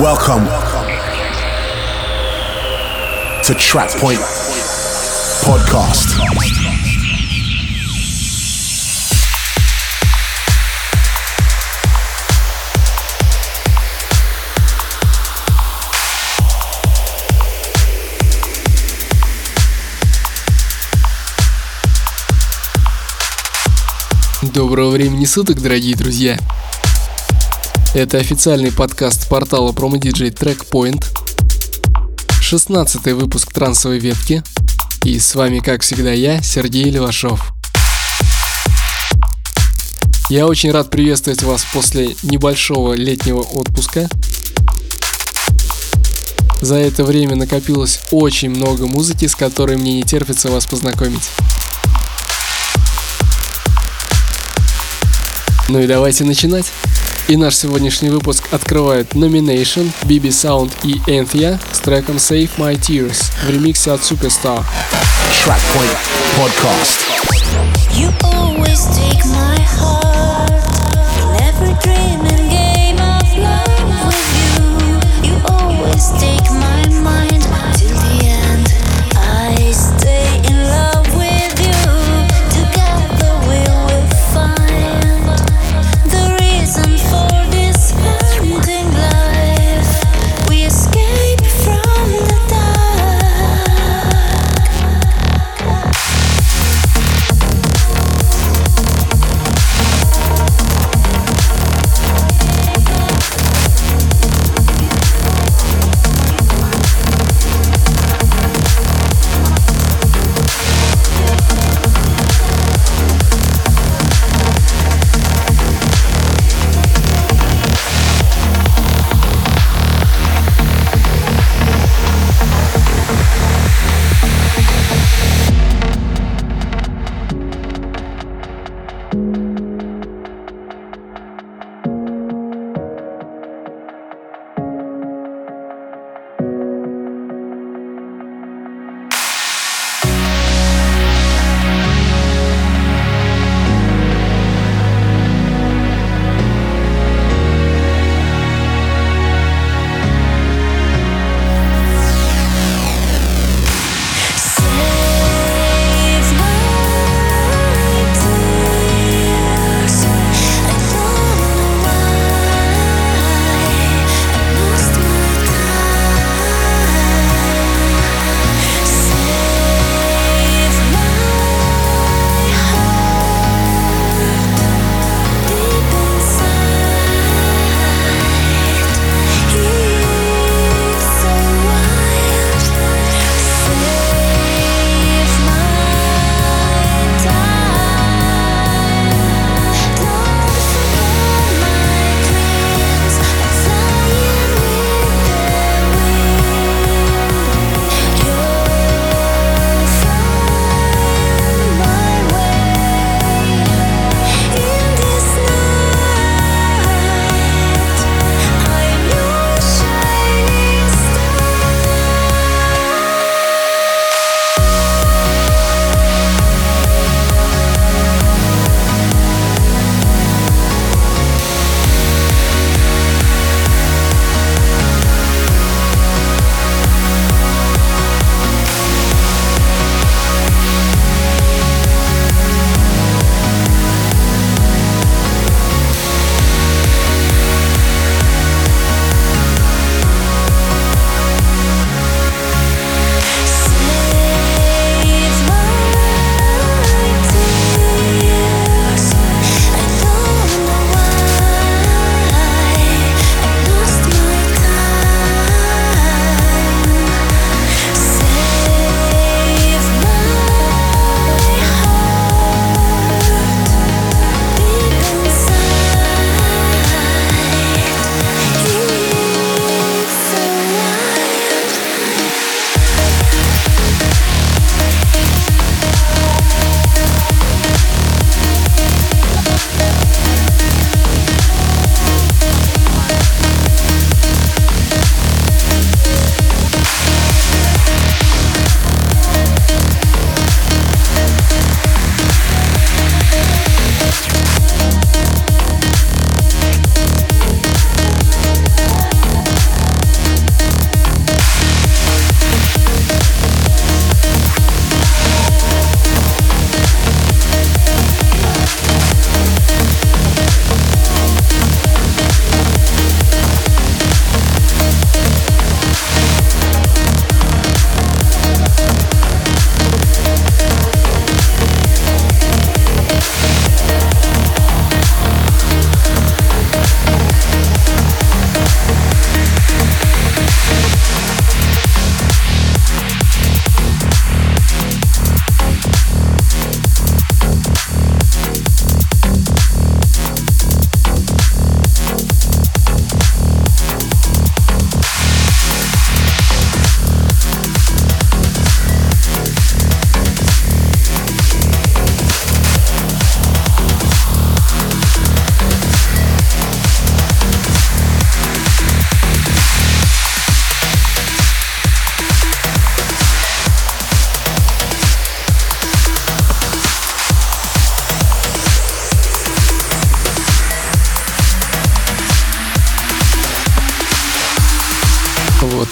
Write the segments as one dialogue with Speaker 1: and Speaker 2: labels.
Speaker 1: Welcome to Track Point Podcast.
Speaker 2: Доброго времени суток, дорогие друзья! Это официальный подкаст портала промо-диджей Trackpoint. 16 выпуск трансовой ветки. И с вами, как всегда, я, Сергей Левашов. Я очень рад приветствовать вас после небольшого летнего отпуска. За это время накопилось очень много музыки, с которой мне не терпится вас познакомить. Ну и давайте начинать. И наш сегодняшний выпуск открывает Nomination, BB Sound и Anthea с треком Save My Tears в ремиксе от Superstar.
Speaker 1: Track Point Podcast.
Speaker 3: You always take my heart in every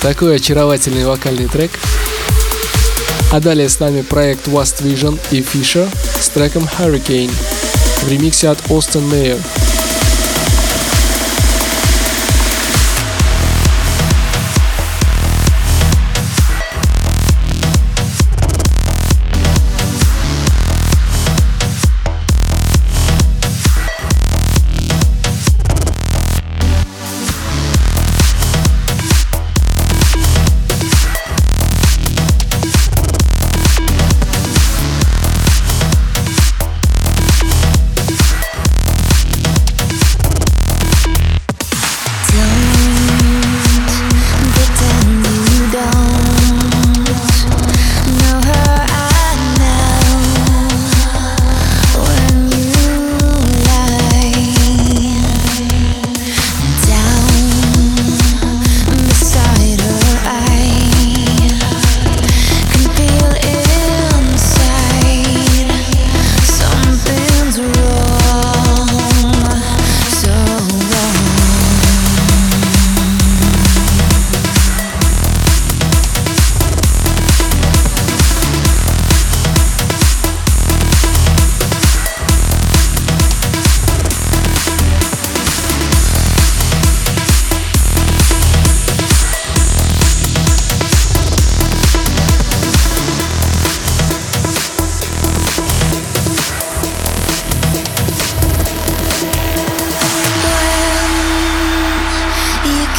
Speaker 3: такой очаровательный вокальный трек. А далее с нами проект West Vision и Fisher с треком Hurricane в ремиксе от Austin Mayer.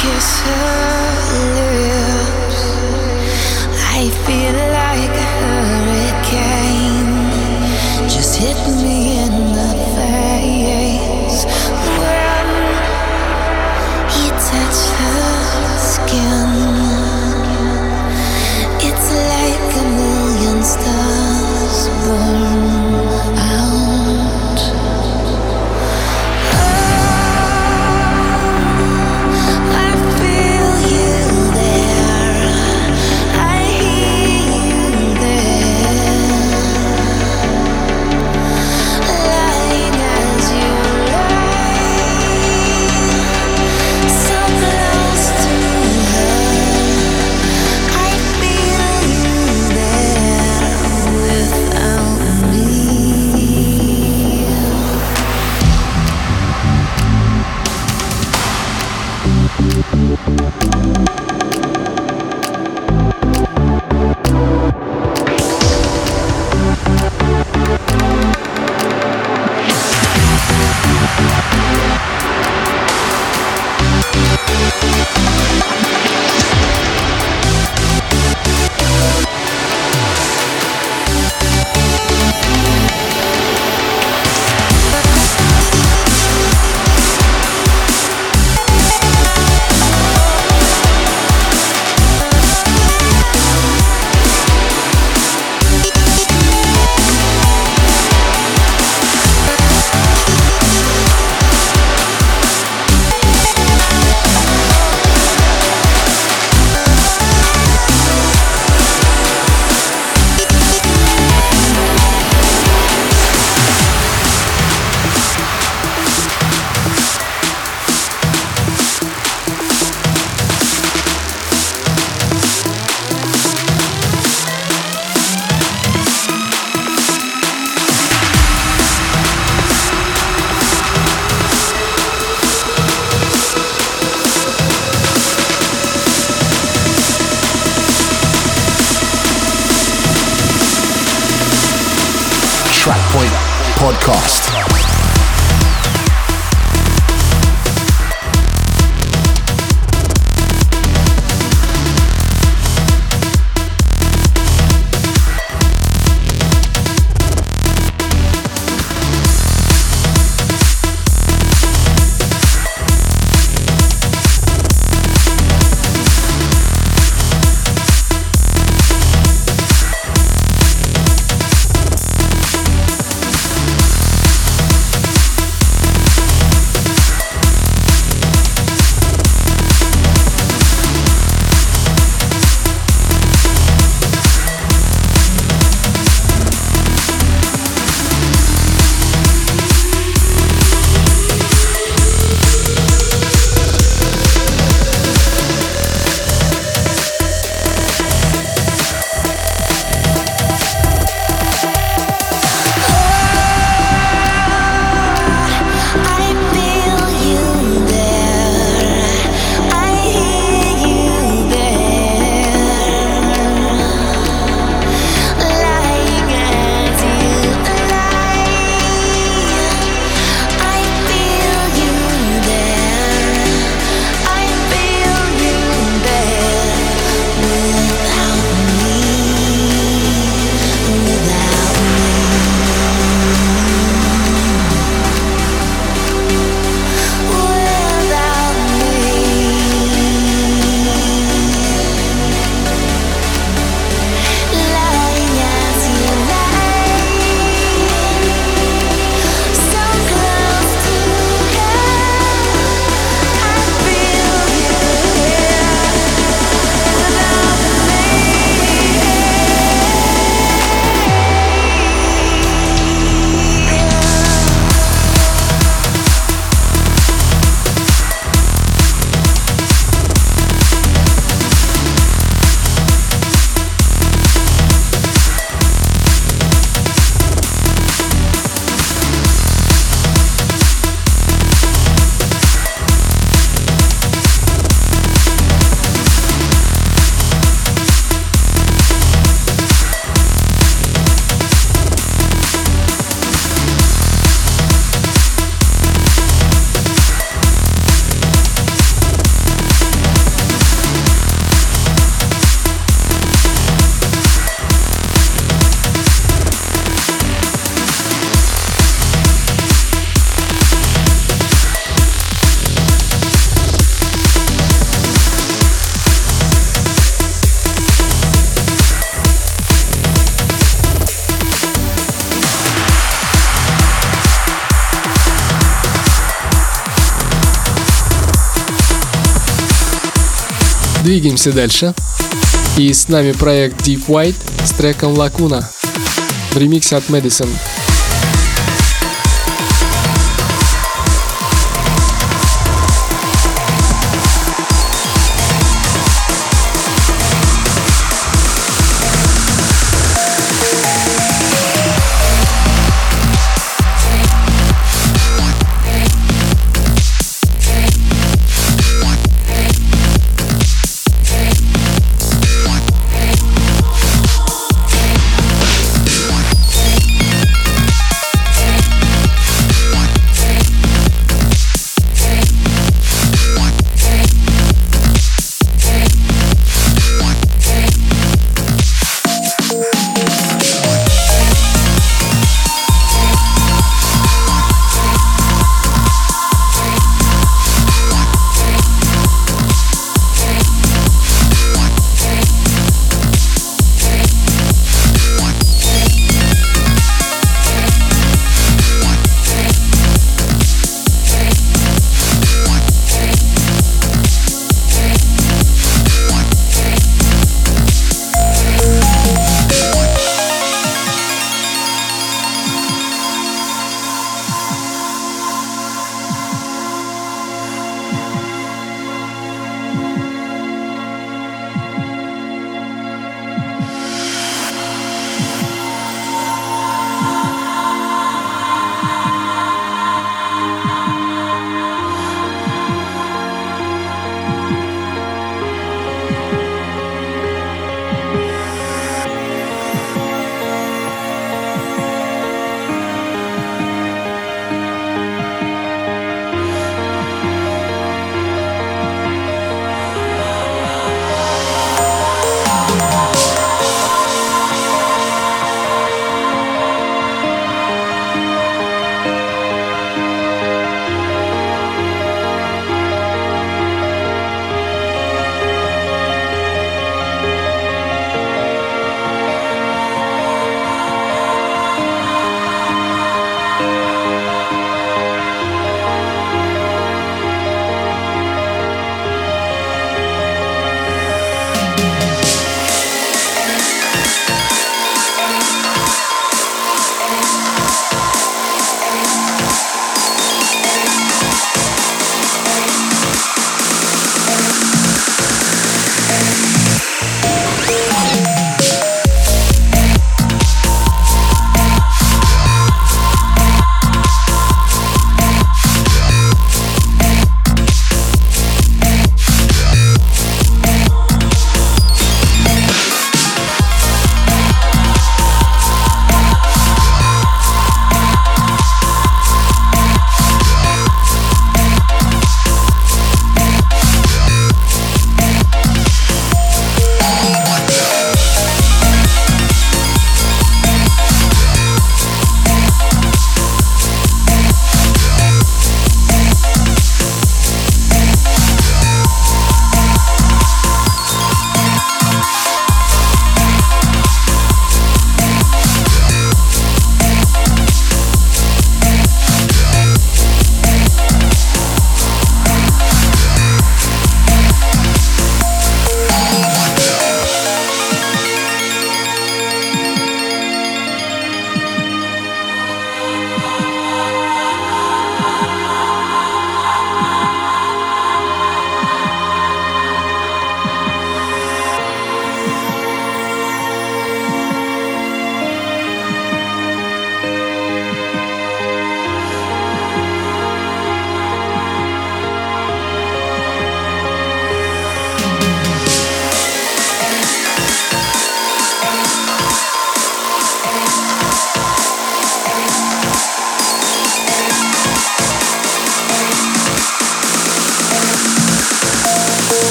Speaker 2: kisses Двигаемся дальше. И с нами проект Deep White с треком Lacuna в ремиксе от Madison.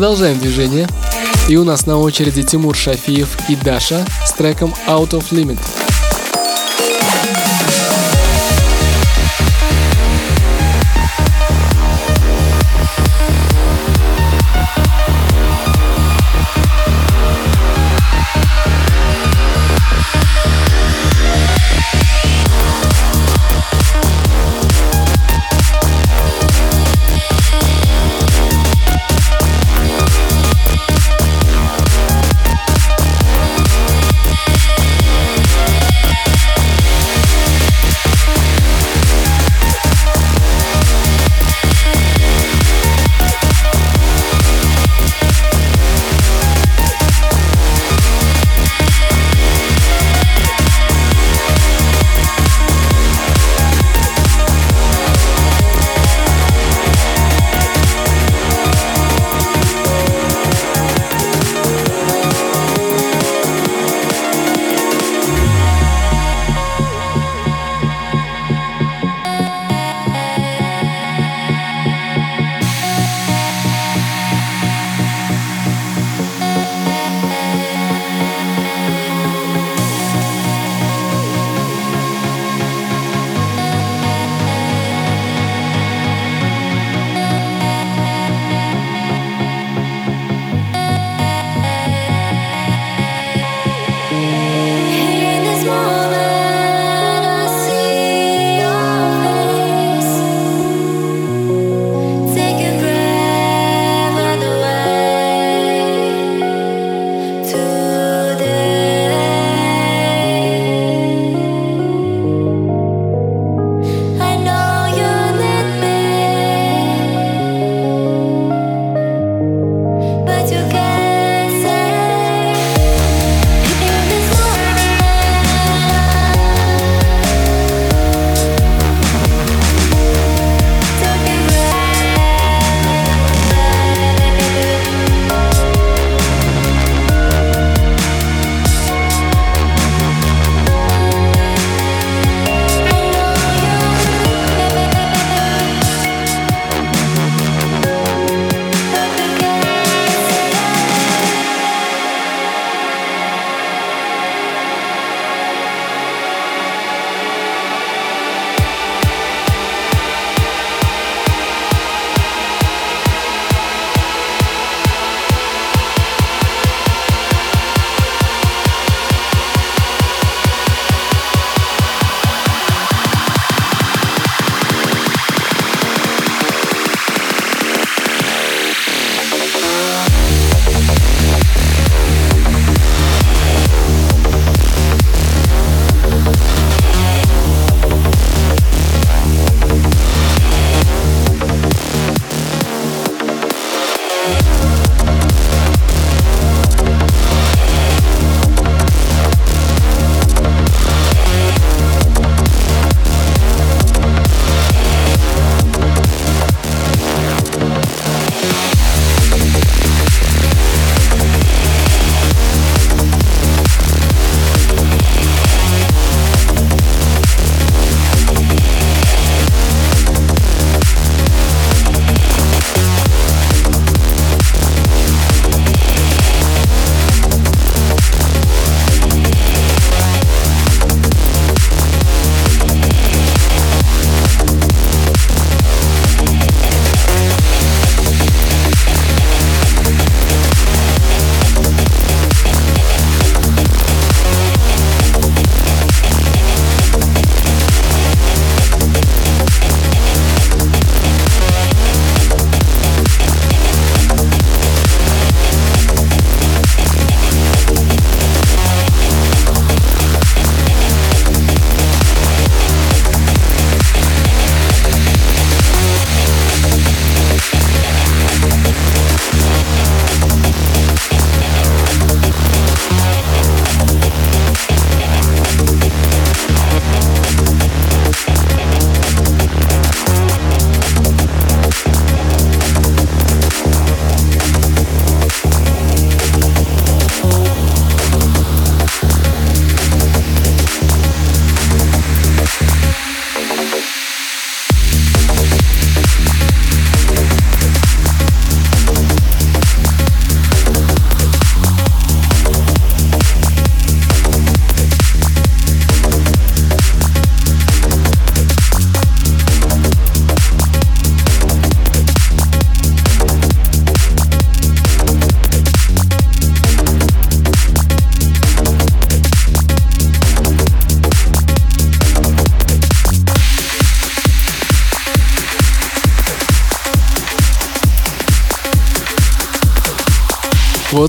Speaker 2: Продолжаем движение. И у нас на очереди Тимур Шафиев и Даша с треком Out of Limit.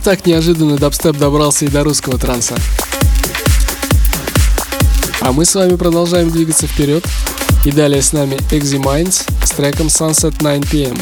Speaker 2: Вот так неожиданно дабстеп добрался и до русского транса. А мы с вами продолжаем двигаться вперед. И далее с нами Exy Minds с треком Sunset 9pm.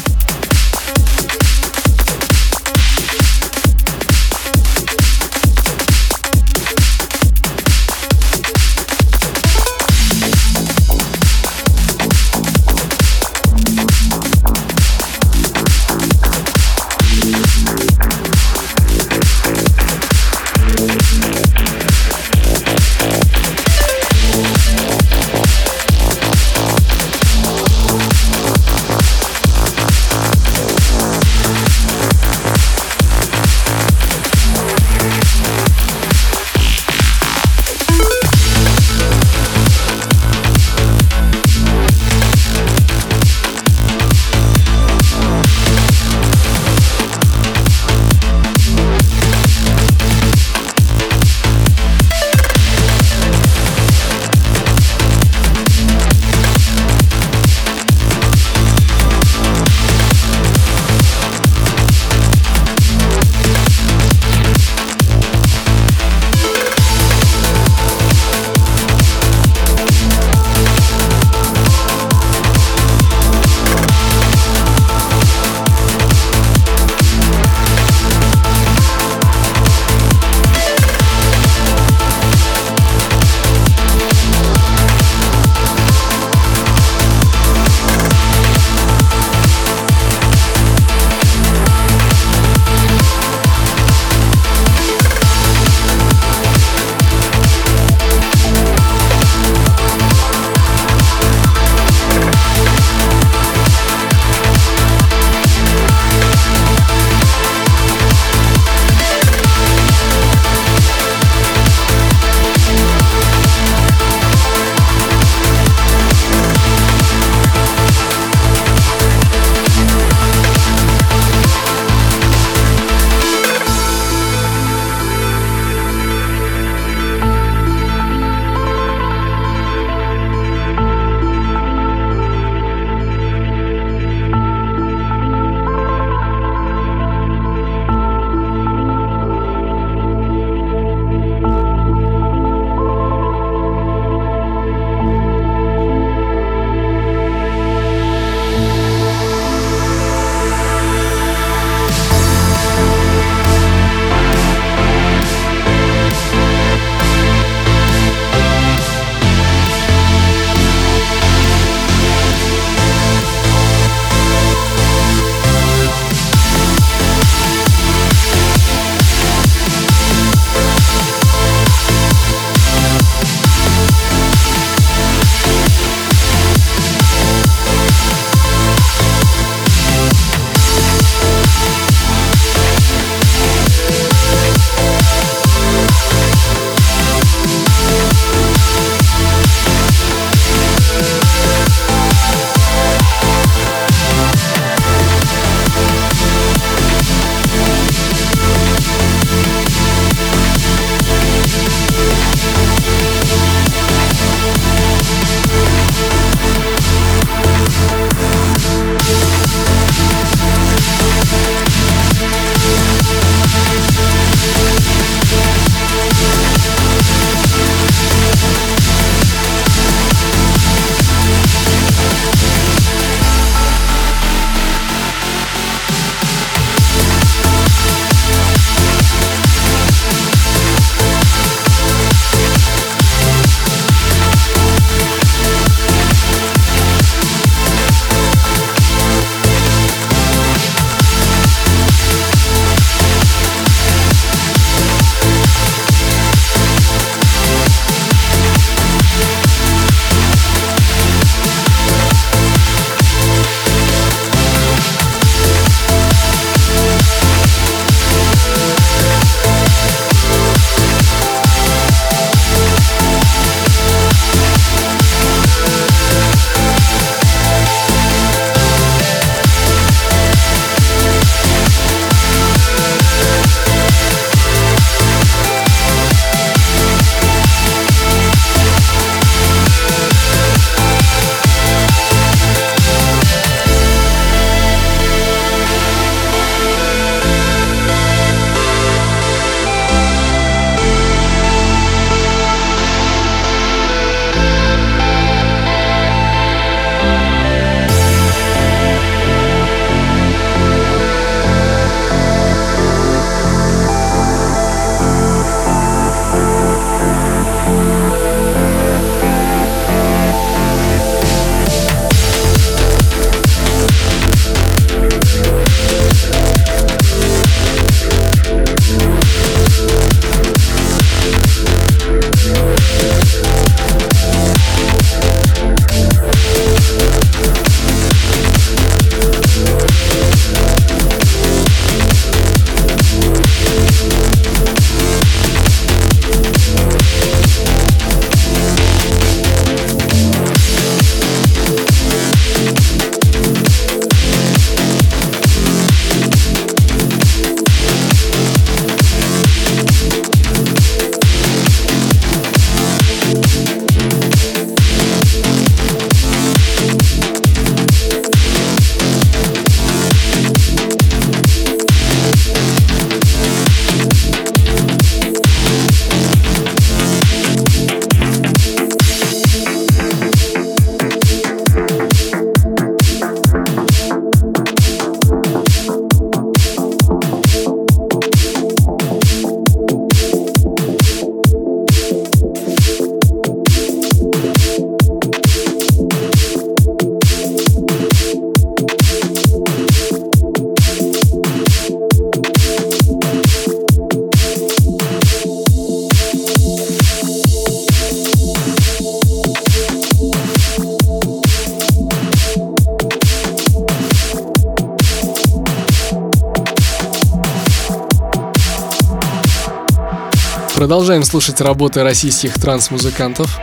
Speaker 2: Продолжаем слушать работы российских транс-музыкантов.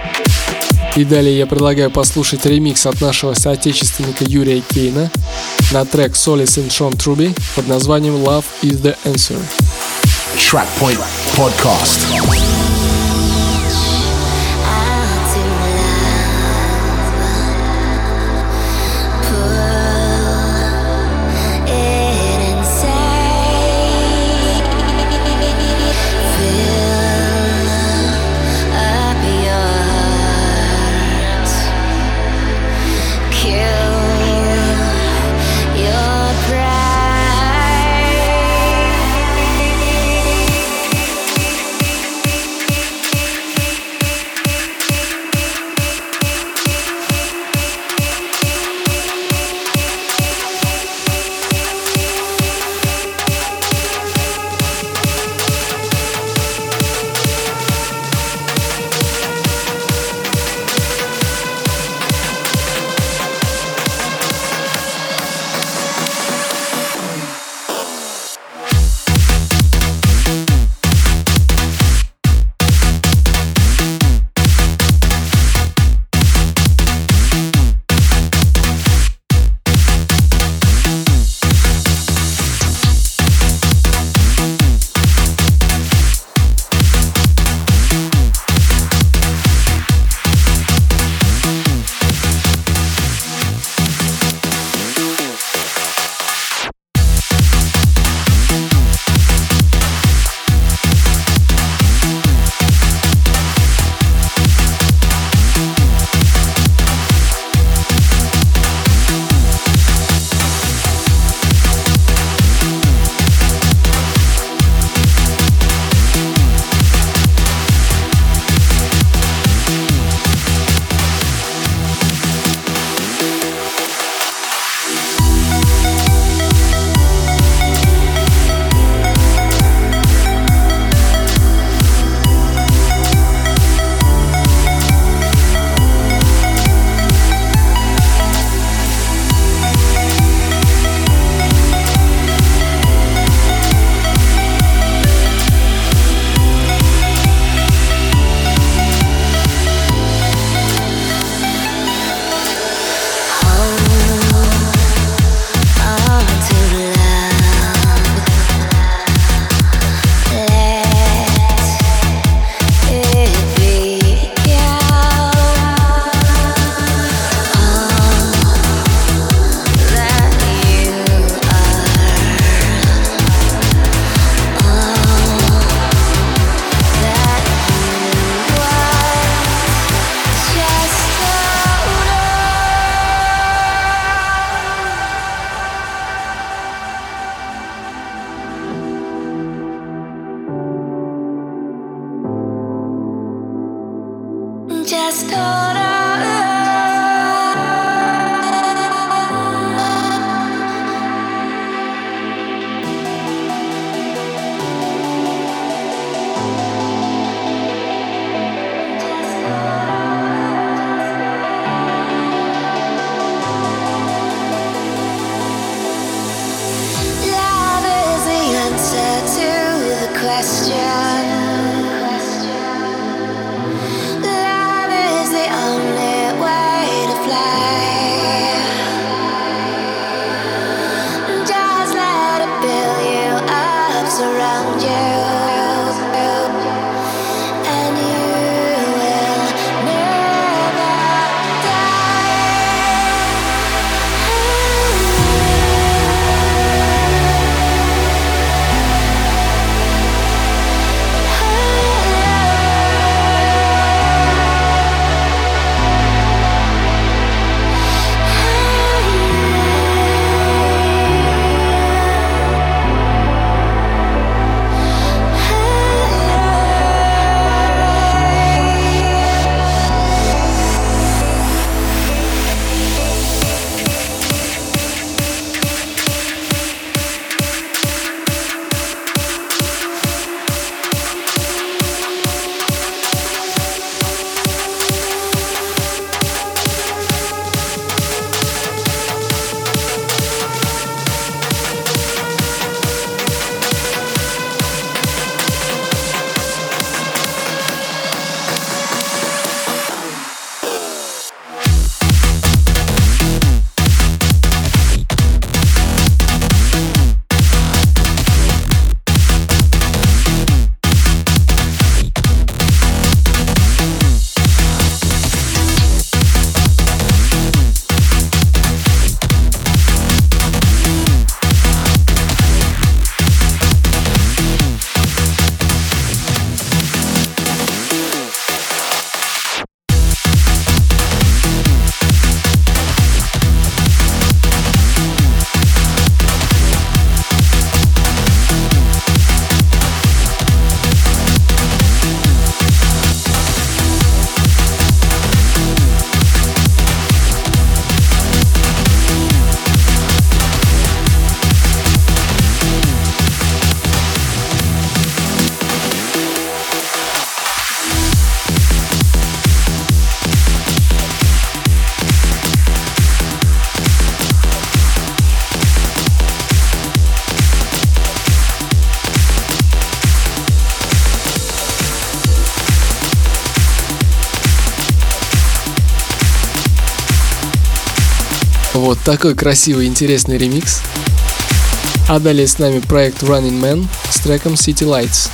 Speaker 2: И далее я предлагаю послушать ремикс от нашего соотечественника Юрия Кейна на трек Solis and Sean Truby под названием Love is the Answer.
Speaker 3: Track Point Podcast.
Speaker 2: Такой красивый интересный ремикс. А далее с нами проект Running Man с треком City Lights.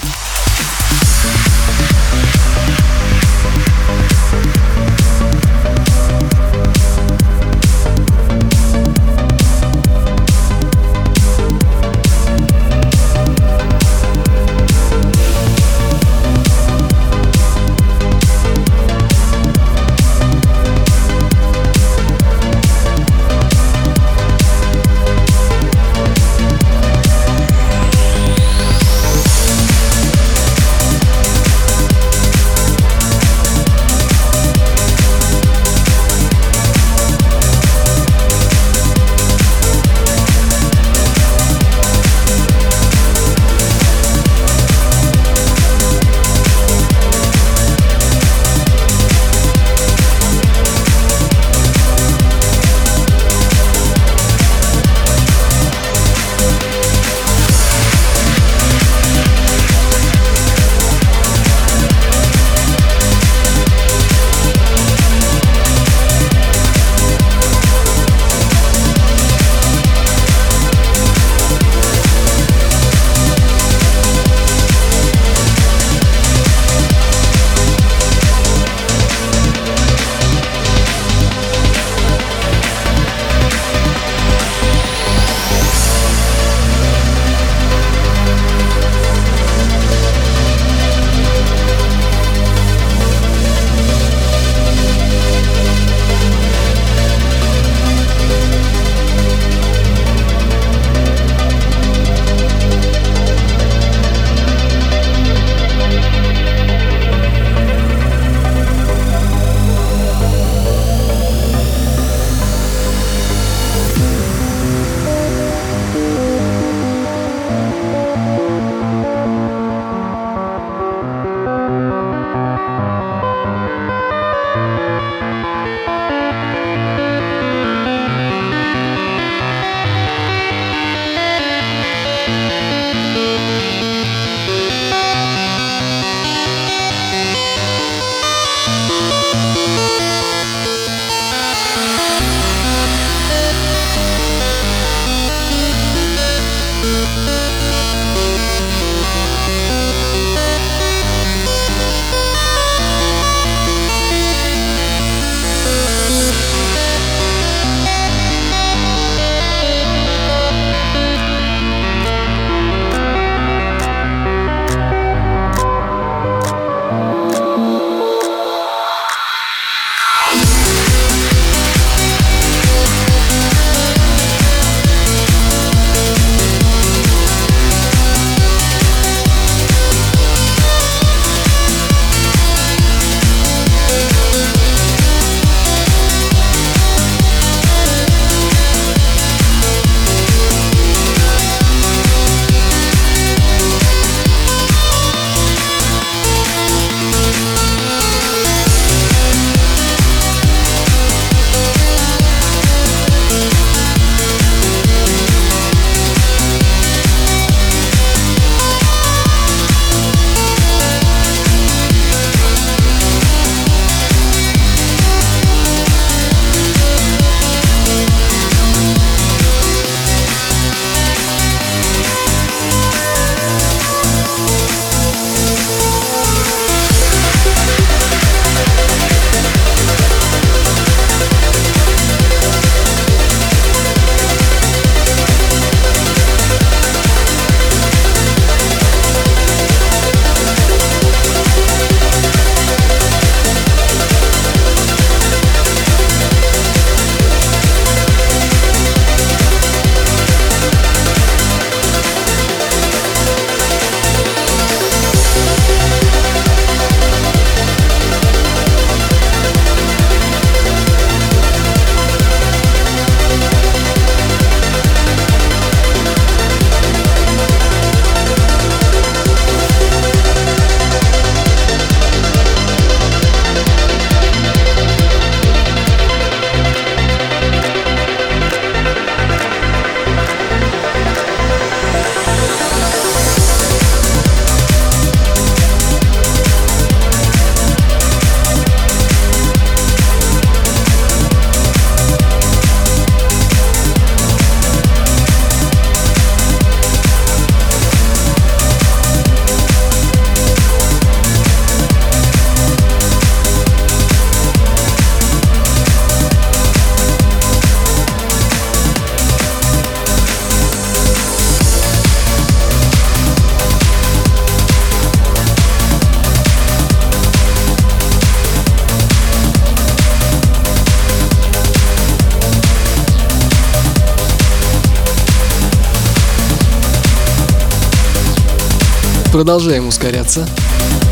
Speaker 2: Продолжаем ускоряться.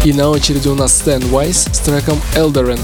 Speaker 2: И на очереди у нас Stan Wise с треком Eldoran.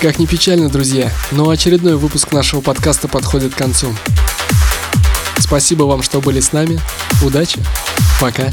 Speaker 2: Как ни печально, друзья, но очередной выпуск нашего подкаста подходит к концу. Спасибо вам, что были с нами. Удачи. Пока.